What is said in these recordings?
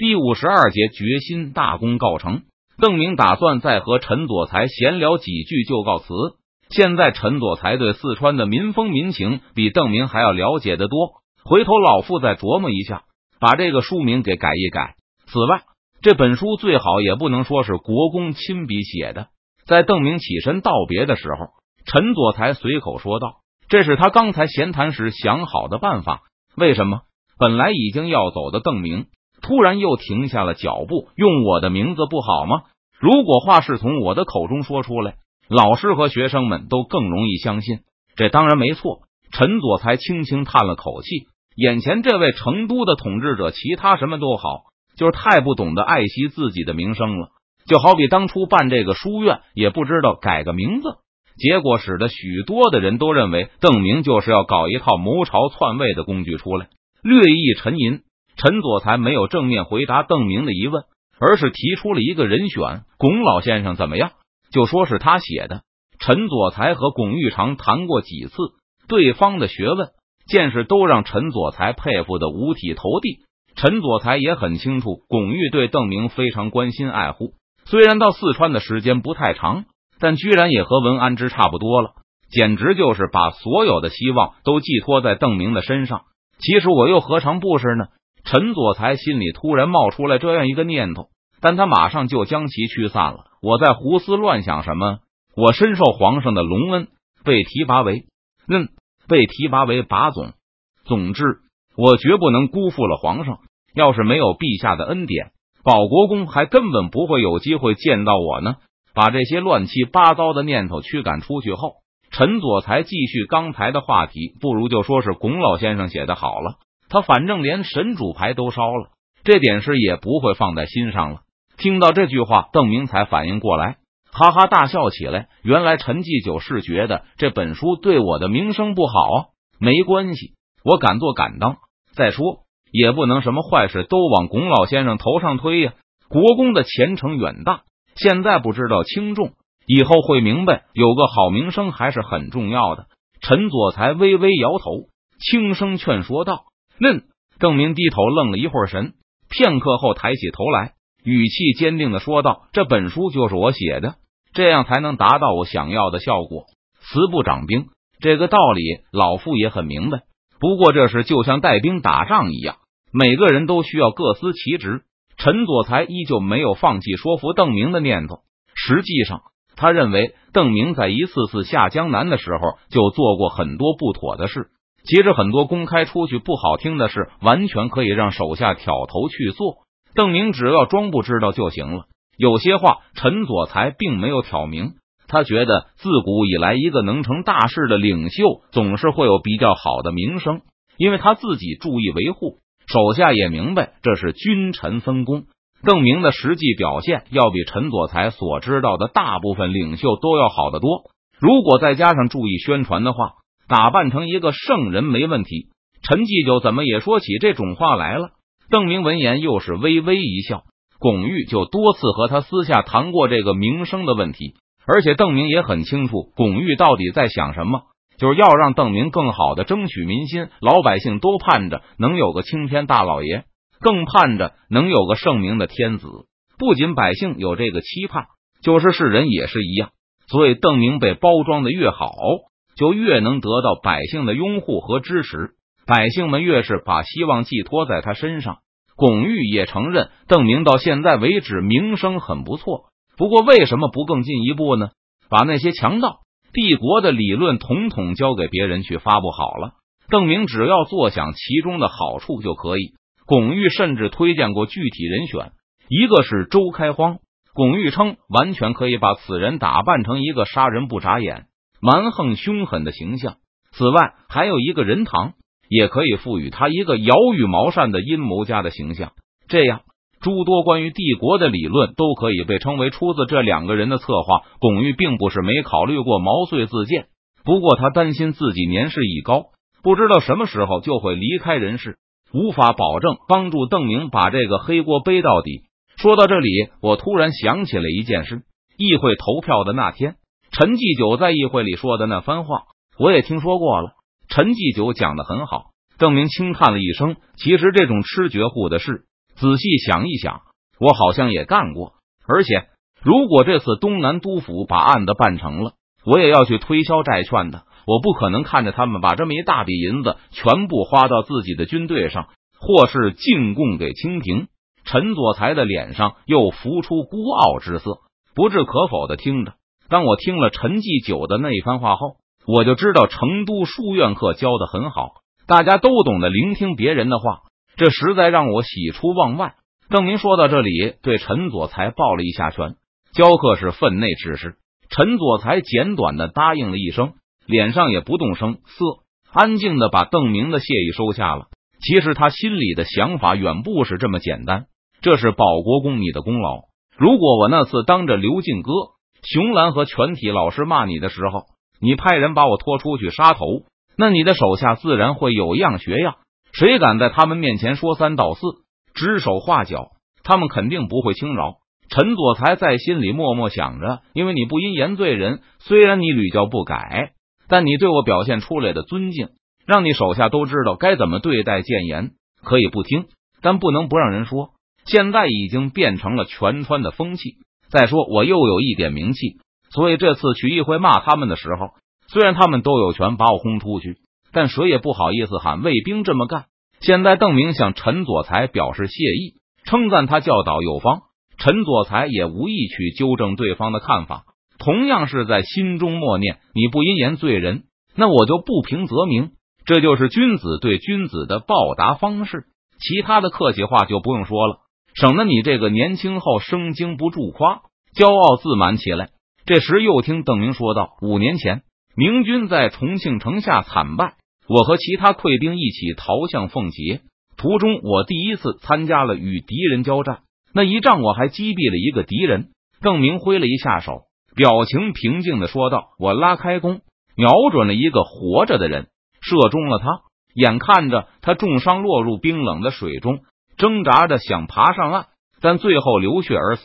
第五十二节决心大功告成，邓明打算再和陈佐才闲聊几句就告辞。现在陈佐才对四川的民风民情比邓明还要了解的多。回头老傅再琢磨一下，把这个书名给改一改。此外，这本书最好也不能说是国公亲笔写的。在邓明起身道别的时候，陈佐才随口说道：“这是他刚才闲谈时想好的办法。”为什么？本来已经要走的邓明。突然又停下了脚步，用我的名字不好吗？如果话是从我的口中说出来，老师和学生们都更容易相信。这当然没错。陈佐才轻轻叹了口气，眼前这位成都的统治者，其他什么都好，就是太不懂得爱惜自己的名声了。就好比当初办这个书院，也不知道改个名字，结果使得许多的人都认为邓明就是要搞一套谋朝篡位的工具出来。略一沉吟。陈佐才没有正面回答邓明的疑问，而是提出了一个人选：龚老先生怎么样？就说是他写的。陈佐才和龚玉长谈过几次，对方的学问见识都让陈佐才佩服的五体投地。陈佐才也很清楚，龚玉对邓明非常关心爱护。虽然到四川的时间不太长，但居然也和文安之差不多了，简直就是把所有的希望都寄托在邓明的身上。其实我又何尝不是呢？陈佐才心里突然冒出来这样一个念头，但他马上就将其驱散了。我在胡思乱想什么？我深受皇上的隆恩，被提拔为嗯，被提拔为把总。总之，我绝不能辜负了皇上。要是没有陛下的恩典，保国公还根本不会有机会见到我呢。把这些乱七八糟的念头驱赶出去后，陈佐才继续刚才的话题，不如就说是龚老先生写的好了。他反正连神主牌都烧了，这点事也不会放在心上了。听到这句话，邓明才反应过来，哈哈大笑起来。原来陈继久是觉得这本书对我的名声不好啊，没关系，我敢做敢当。再说，也不能什么坏事都往龚老先生头上推呀。国公的前程远大，现在不知道轻重，以后会明白，有个好名声还是很重要的。陈佐才微微摇头，轻声劝说道。嫩邓明低头愣了一会儿神，片刻后抬起头来，语气坚定的说道：“这本书就是我写的，这样才能达到我想要的效果。慈不掌兵，这个道理老夫也很明白。不过这事就像带兵打仗一样，每个人都需要各司其职。”陈佐才依旧没有放弃说服邓明的念头。实际上，他认为邓明在一次次下江南的时候就做过很多不妥的事。其实很多公开出去不好听的事，完全可以让手下挑头去做。邓明只要装不知道就行了。有些话陈佐才并没有挑明，他觉得自古以来，一个能成大事的领袖总是会有比较好的名声，因为他自己注意维护，手下也明白这是君臣分工。邓明的实际表现要比陈佐才所知道的大部分领袖都要好得多。如果再加上注意宣传的话。打扮成一个圣人没问题。陈继久怎么也说起这种话来了？邓明闻言又是微微一笑。巩玉就多次和他私下谈过这个名声的问题，而且邓明也很清楚巩玉到底在想什么，就是要让邓明更好的争取民心。老百姓都盼着能有个青天大老爷，更盼着能有个圣明的天子。不仅百姓有这个期盼，就是世人也是一样。所以邓明被包装的越好。就越能得到百姓的拥护和支持，百姓们越是把希望寄托在他身上。巩玉也承认，邓明到现在为止名声很不错。不过，为什么不更进一步呢？把那些强盗帝国的理论统统交给别人去发布好了，邓明只要坐享其中的好处就可以。巩玉甚至推荐过具体人选，一个是周开荒。巩玉称，完全可以把此人打扮成一个杀人不眨眼。蛮横凶狠的形象。此外，还有一个人堂，也可以赋予他一个摇羽毛扇的阴谋家的形象。这样，诸多关于帝国的理论都可以被称为出自这两个人的策划。巩玉并不是没考虑过毛遂自荐，不过他担心自己年事已高，不知道什么时候就会离开人世，无法保证帮助邓明把这个黑锅背到底。说到这里，我突然想起了一件事：议会投票的那天。陈继九在议会里说的那番话，我也听说过了。陈继九讲的很好，邓明轻叹了一声。其实这种吃绝户的事，仔细想一想，我好像也干过。而且，如果这次东南督府把案子办成了，我也要去推销债券的。我不可能看着他们把这么一大笔银子全部花到自己的军队上，或是进贡给清廷。陈佐才的脸上又浮出孤傲之色，不置可否的听着。当我听了陈继久的那一番话后，我就知道成都书院课教的很好，大家都懂得聆听别人的话，这实在让我喜出望外。邓明说到这里，对陈佐才抱了一下拳，教课是分内之事。陈佐才简短的答应了一声。脸上也不动声色，安静的把邓明的谢意收下了。其实他心里的想法远不是这么简单。这是保国公你的功劳。如果我那次当着刘进哥、熊兰和全体老师骂你的时候，你派人把我拖出去杀头，那你的手下自然会有样学样。谁敢在他们面前说三道四、指手画脚，他们肯定不会轻饶。陈佐才在心里默默想着：因为你不因言罪人，虽然你屡教不改。但你对我表现出来的尊敬，让你手下都知道该怎么对待谏言。可以不听，但不能不让人说。现在已经变成了全川的风气。再说，我又有一点名气，所以这次曲艺会骂他们的时候，虽然他们都有权把我轰出去，但谁也不好意思喊卫兵这么干。现在邓明向陈佐才表示谢意，称赞他教导有方。陈佐才也无意去纠正对方的看法。同样是在心中默念：“你不因言罪人，那我就不平则鸣。”这就是君子对君子的报答方式。其他的客气话就不用说了，省得你这个年轻后生经不住夸，骄傲自满起来。这时又听邓明说道：“五年前，明军在重庆城下惨败，我和其他溃兵一起逃向奉节，途中我第一次参加了与敌人交战。那一仗我还击毙了一个敌人。”邓明挥了一下手。表情平静的说道：“我拉开弓，瞄准了一个活着的人，射中了他。眼看着他重伤落入冰冷的水中，挣扎着想爬上岸，但最后流血而死，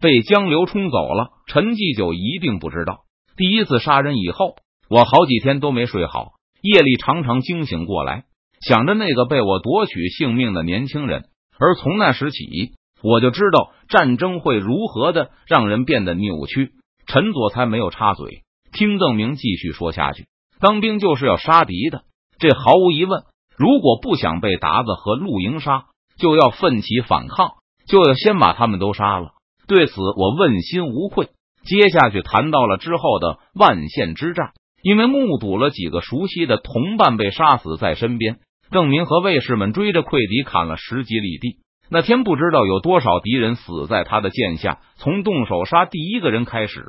被江流冲走了。陈继久一定不知道，第一次杀人以后，我好几天都没睡好，夜里常常惊醒过来，想着那个被我夺取性命的年轻人。而从那时起，我就知道战争会如何的让人变得扭曲。”陈佐才没有插嘴，听邓明继续说下去。当兵就是要杀敌的，这毫无疑问。如果不想被达子和陆营杀，就要奋起反抗，就要先把他们都杀了。对此，我问心无愧。接下去谈到了之后的万县之战，因为目睹了几个熟悉的同伴被杀死在身边，邓明和卫士们追着溃敌砍了十几里地。那天不知道有多少敌人死在他的剑下。从动手杀第一个人开始，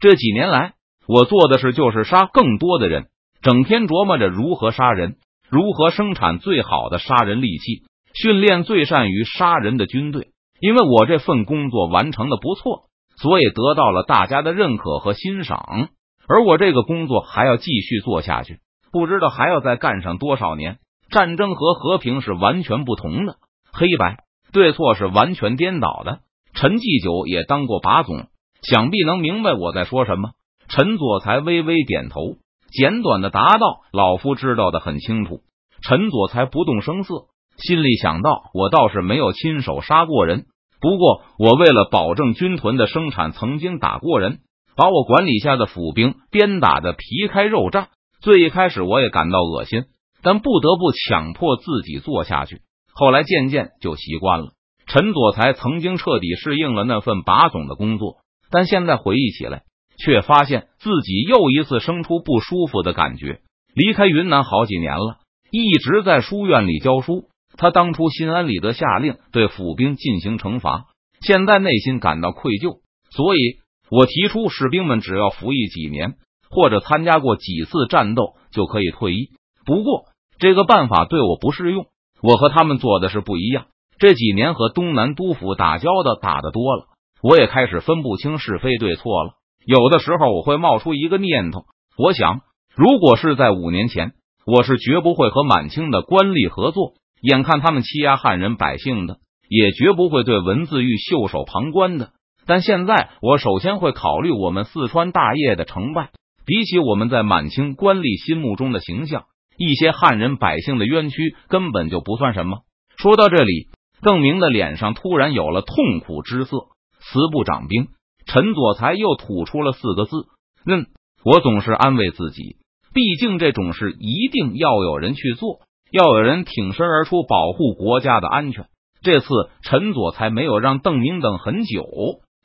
这几年来我做的事就是杀更多的人，整天琢磨着如何杀人，如何生产最好的杀人利器，训练最善于杀人的军队。因为我这份工作完成的不错，所以得到了大家的认可和欣赏。而我这个工作还要继续做下去，不知道还要再干上多少年。战争和和平是完全不同的，黑白。对错是完全颠倒的。陈继久也当过把总，想必能明白我在说什么。陈佐才微微点头，简短的答道：“老夫知道的很清楚。”陈佐才不动声色，心里想到：“我倒是没有亲手杀过人，不过我为了保证军屯的生产，曾经打过人，把我管理下的府兵鞭打的皮开肉绽。最一开始我也感到恶心，但不得不强迫自己做下去。”后来渐渐就习惯了。陈佐才曾经彻底适应了那份把总的工作，但现在回忆起来，却发现自己又一次生出不舒服的感觉。离开云南好几年了，一直在书院里教书。他当初心安理得下令对府兵进行惩罚，现在内心感到愧疚，所以我提出士兵们只要服役几年或者参加过几次战斗就可以退役。不过这个办法对我不适用。我和他们做的是不一样。这几年和东南都府打交道打的多了，我也开始分不清是非对错了。有的时候我会冒出一个念头，我想，如果是在五年前，我是绝不会和满清的官吏合作，眼看他们欺压汉人百姓的，也绝不会对文字狱袖手旁观的。但现在，我首先会考虑我们四川大业的成败，比起我们在满清官吏心目中的形象。一些汉人百姓的冤屈根本就不算什么。说到这里，邓明的脸上突然有了痛苦之色。慈不掌兵，陈佐才又吐出了四个字：“嗯。”我总是安慰自己，毕竟这种事一定要有人去做，要有人挺身而出保护国家的安全。这次陈佐才没有让邓明等很久，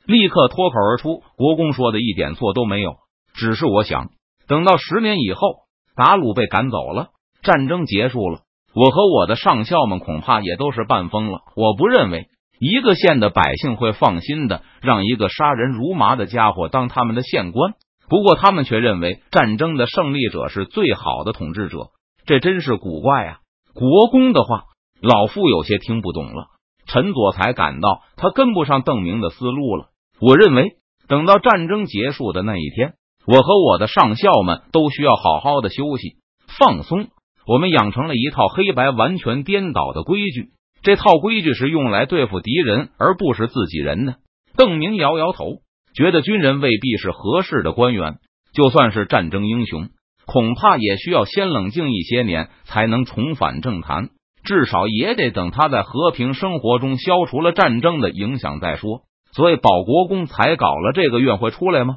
立刻脱口而出：“国公说的一点错都没有，只是我想等到十年以后，达鲁被赶走了，战争结束了，我和我的上校们恐怕也都是半疯了。我不认为一个县的百姓会放心的让一个杀人如麻的家伙当他们的县官。”不过，他们却认为战争的胜利者是最好的统治者，这真是古怪啊！国公的话，老夫有些听不懂了。陈佐才感到他跟不上邓明的思路了。我认为，等到战争结束的那一天，我和我的上校们都需要好好的休息、放松。我们养成了一套黑白完全颠倒的规矩，这套规矩是用来对付敌人，而不是自己人的。邓明摇摇头。觉得军人未必是合适的官员，就算是战争英雄，恐怕也需要先冷静一些年，才能重返政坛。至少也得等他在和平生活中消除了战争的影响再说。所以保国公才搞了这个院会出来吗？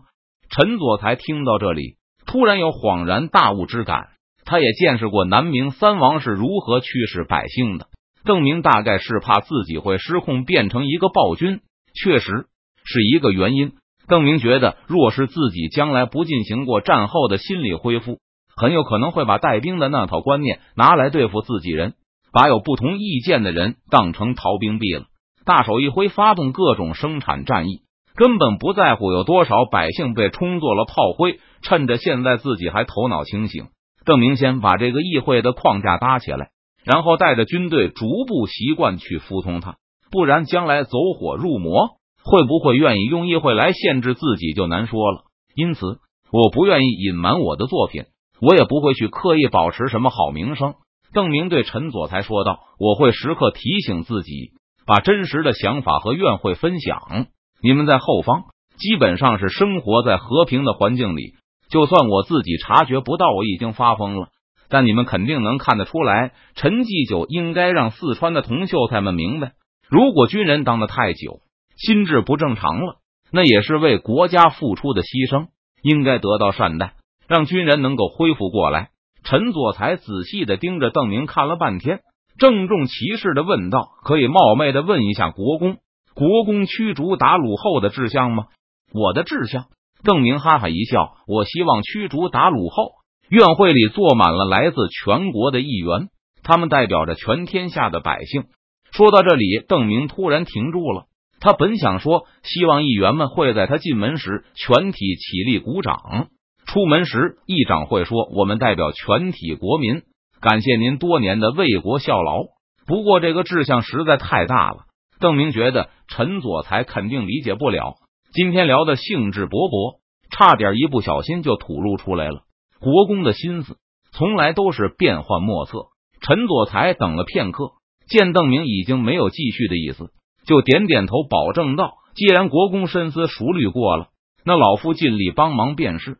陈佐才听到这里，突然有恍然大悟之感。他也见识过南明三王是如何驱使百姓的。邓明大概是怕自己会失控，变成一个暴君，确实是一个原因。邓明觉得，若是自己将来不进行过战后的心理恢复，很有可能会把带兵的那套观念拿来对付自己人，把有不同意见的人当成逃兵毙了。大手一挥，发动各种生产战役，根本不在乎有多少百姓被冲作了炮灰。趁着现在自己还头脑清醒，邓明先把这个议会的框架搭起来，然后带着军队逐步习惯去服从他，不然将来走火入魔。会不会愿意用议会来限制自己就难说了。因此，我不愿意隐瞒我的作品，我也不会去刻意保持什么好名声。邓明对陈佐才说道：“我会时刻提醒自己，把真实的想法和愿会分享。你们在后方基本上是生活在和平的环境里，就算我自己察觉不到我已经发疯了，但你们肯定能看得出来。陈继久应该让四川的同秀才们明白，如果军人当的太久。”心智不正常了，那也是为国家付出的牺牲，应该得到善待，让军人能够恢复过来。陈佐才仔细的盯着邓明看了半天，郑重其事的问道：“可以冒昧的问一下国公，国公驱逐鞑虏后的志向吗？”我的志向。邓明哈哈一笑：“我希望驱逐鞑虏后，院会里坐满了来自全国的议员，他们代表着全天下的百姓。”说到这里，邓明突然停住了。他本想说，希望议员们会在他进门时全体起立鼓掌；出门时，议长会说：“我们代表全体国民，感谢您多年的为国效劳。”不过，这个志向实在太大了。邓明觉得陈佐才肯定理解不了。今天聊的兴致勃勃，差点一不小心就吐露出来了。国公的心思从来都是变幻莫测。陈佐才等了片刻，见邓明已经没有继续的意思。就点点头，保证道：“既然国公深思熟虑过了，那老夫尽力帮忙便是。”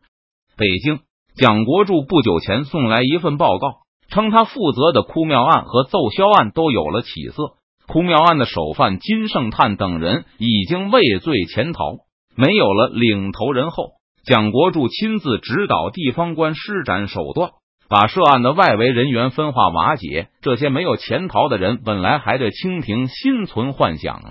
北京蒋国柱不久前送来一份报告，称他负责的哭庙案和奏销案都有了起色。哭庙案的首犯金圣叹等人已经畏罪潜逃，没有了领头人后，蒋国柱亲自指导地方官施展手段。把涉案的外围人员分化瓦解，这些没有潜逃的人本来还对清廷心存幻想，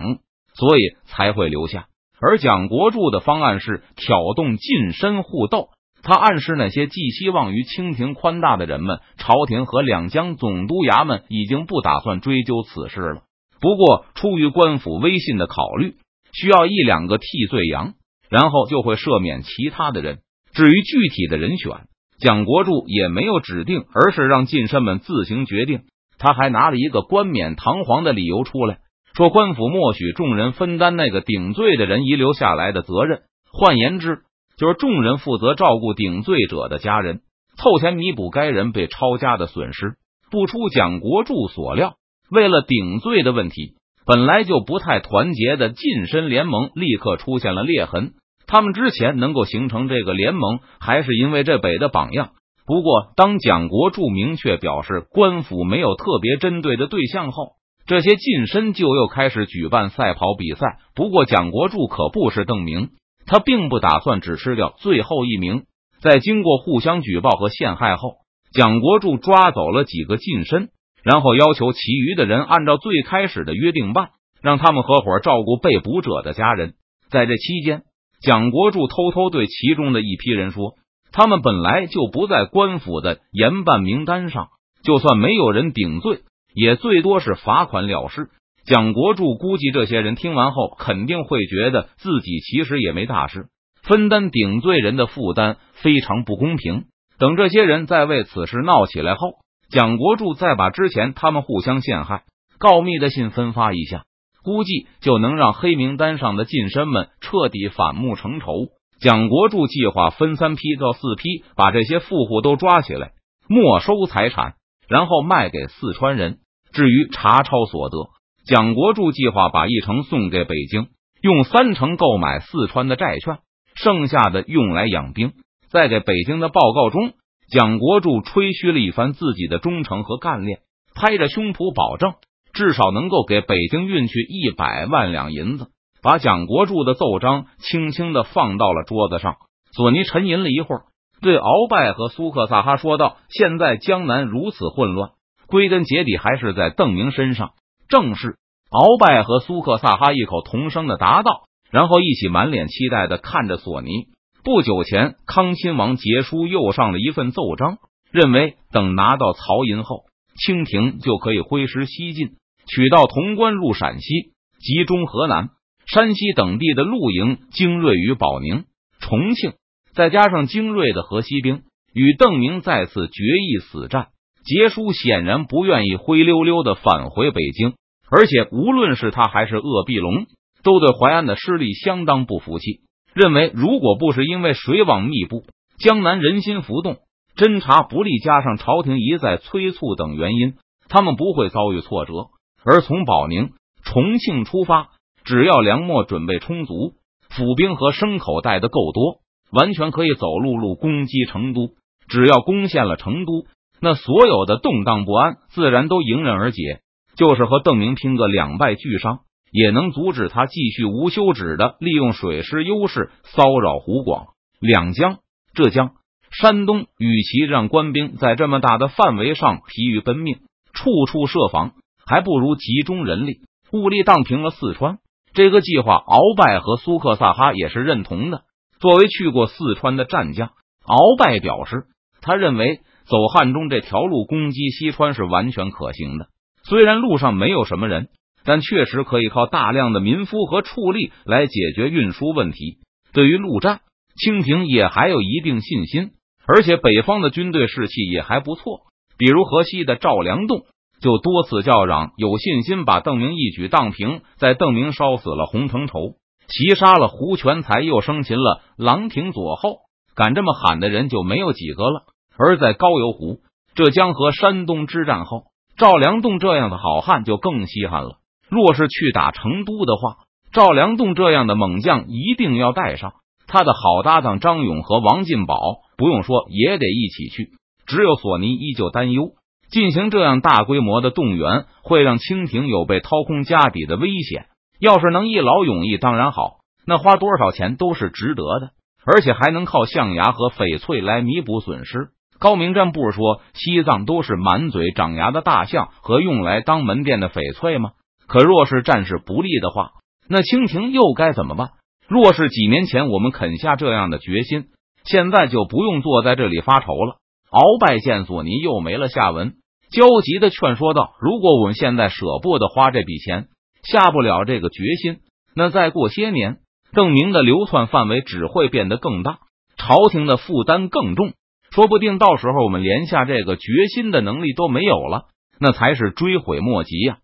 所以才会留下。而蒋国柱的方案是挑动近身互斗，他暗示那些寄希望于清廷宽大的人们，朝廷和两江总督衙门已经不打算追究此事了。不过，出于官府威信的考虑，需要一两个替罪羊，然后就会赦免其他的人。至于具体的人选。蒋国柱也没有指定，而是让近身们自行决定。他还拿了一个冠冕堂皇的理由出来，说官府默许众人分担那个顶罪的人遗留下来的责任。换言之，就是众人负责照顾顶罪者的家人，凑钱弥补该人被抄家的损失。不出蒋国柱所料，为了顶罪的问题，本来就不太团结的近身联盟立刻出现了裂痕。他们之前能够形成这个联盟，还是因为这北的榜样。不过，当蒋国柱明确表示官府没有特别针对的对象后，这些近身就又开始举办赛跑比赛。不过蒋国柱可不是邓明，他并不打算只吃掉最后一名。在经过互相举报和陷害后，蒋国柱抓走了几个近身，然后要求其余的人按照最开始的约定办，让他们合伙照顾被捕者的家人。在这期间，蒋国柱偷偷对其中的一批人说：“他们本来就不在官府的严办名单上，就算没有人顶罪。”也最多是罚款了事。蒋国柱估计这些人听完后肯定会觉得自己其实也没大事，分担顶罪人的负担非常不公平。等这些人再为此事闹起来后，蒋国柱再把之前他们互相陷害、告密的信分发一下，估计就能让黑名单上的近身们彻底反目成仇。蒋国柱计划分三批到四批，把这些富户都抓起来，没收财产，然后卖给四川人。至于查抄所得，蒋国柱计划把一成送给北京，用三成购买四川的债券，剩下的用来养兵。在给北京的报告中，蒋国柱吹嘘了一番自己的忠诚和干练，拍着胸脯保证至少能够给北京运去一百万两银子。把蒋国柱的奏章轻轻的放到了桌子上。索尼沉吟了一会儿，对鳌拜和苏克萨哈说道：“现在江南如此混乱。”归根结底还是在邓明身上。正是鳌拜和苏克萨哈异口同声的答道，然后一起满脸期待的看着索尼。不久前，康亲王杰书又上了一份奏章，认为等拿到曹银后，清廷就可以挥师西进，取道潼关入陕西，集中河南、山西等地的陆营精锐于保宁、重庆，再加上精锐的河西兵，与邓明再次决一死战。杰叔显然不愿意灰溜溜的返回北京，而且无论是他还是鄂必龙，都对淮安的失利相当不服气，认为如果不是因为水网密布、江南人心浮动、侦查不利，加上朝廷一再催促等原因，他们不会遭遇挫折。而从保宁、重庆出发，只要粮秣准备充足，府兵和牲口带的够多，完全可以走陆路攻击成都。只要攻陷了成都。那所有的动荡不安自然都迎刃而解，就是和邓明拼个两败俱伤，也能阻止他继续无休止的利用水师优势骚扰湖广两江、浙江、山东。与其让官兵在这么大的范围上疲于奔命，处处设防，还不如集中人力物力荡平了四川。这个计划，鳌拜和苏克萨哈也是认同的。作为去过四川的战将，鳌拜表示，他认为。走汉中这条路攻击西川是完全可行的，虽然路上没有什么人，但确实可以靠大量的民夫和畜力来解决运输问题。对于陆战，清廷也还有一定信心，而且北方的军队士气也还不错。比如河西的赵良栋就多次叫嚷，有信心把邓明一举荡平。在邓明烧死了洪承畴，袭杀了胡全才，又生擒了郎廷佐后，敢这么喊的人就没有几个了。而在高邮湖、浙江和山东之战后，赵良栋这样的好汉就更稀罕了。若是去打成都的话，赵良栋这样的猛将一定要带上。他的好搭档张勇和王进宝，不用说也得一起去。只有索尼依旧担忧，进行这样大规模的动员会让清廷有被掏空家底的危险。要是能一劳永逸，当然好，那花多少钱都是值得的，而且还能靠象牙和翡翠来弥补损失。高明占不是说西藏都是满嘴长牙的大象和用来当门店的翡翠吗？可若是战事不利的话，那清廷又该怎么办？若是几年前我们肯下这样的决心，现在就不用坐在这里发愁了。鳌拜见索尼又没了下文，焦急的劝说道：“如果我们现在舍不得花这笔钱，下不了这个决心，那再过些年，邓明的流窜范围只会变得更大，朝廷的负担更重。”说不定到时候我们连下这个决心的能力都没有了，那才是追悔莫及呀。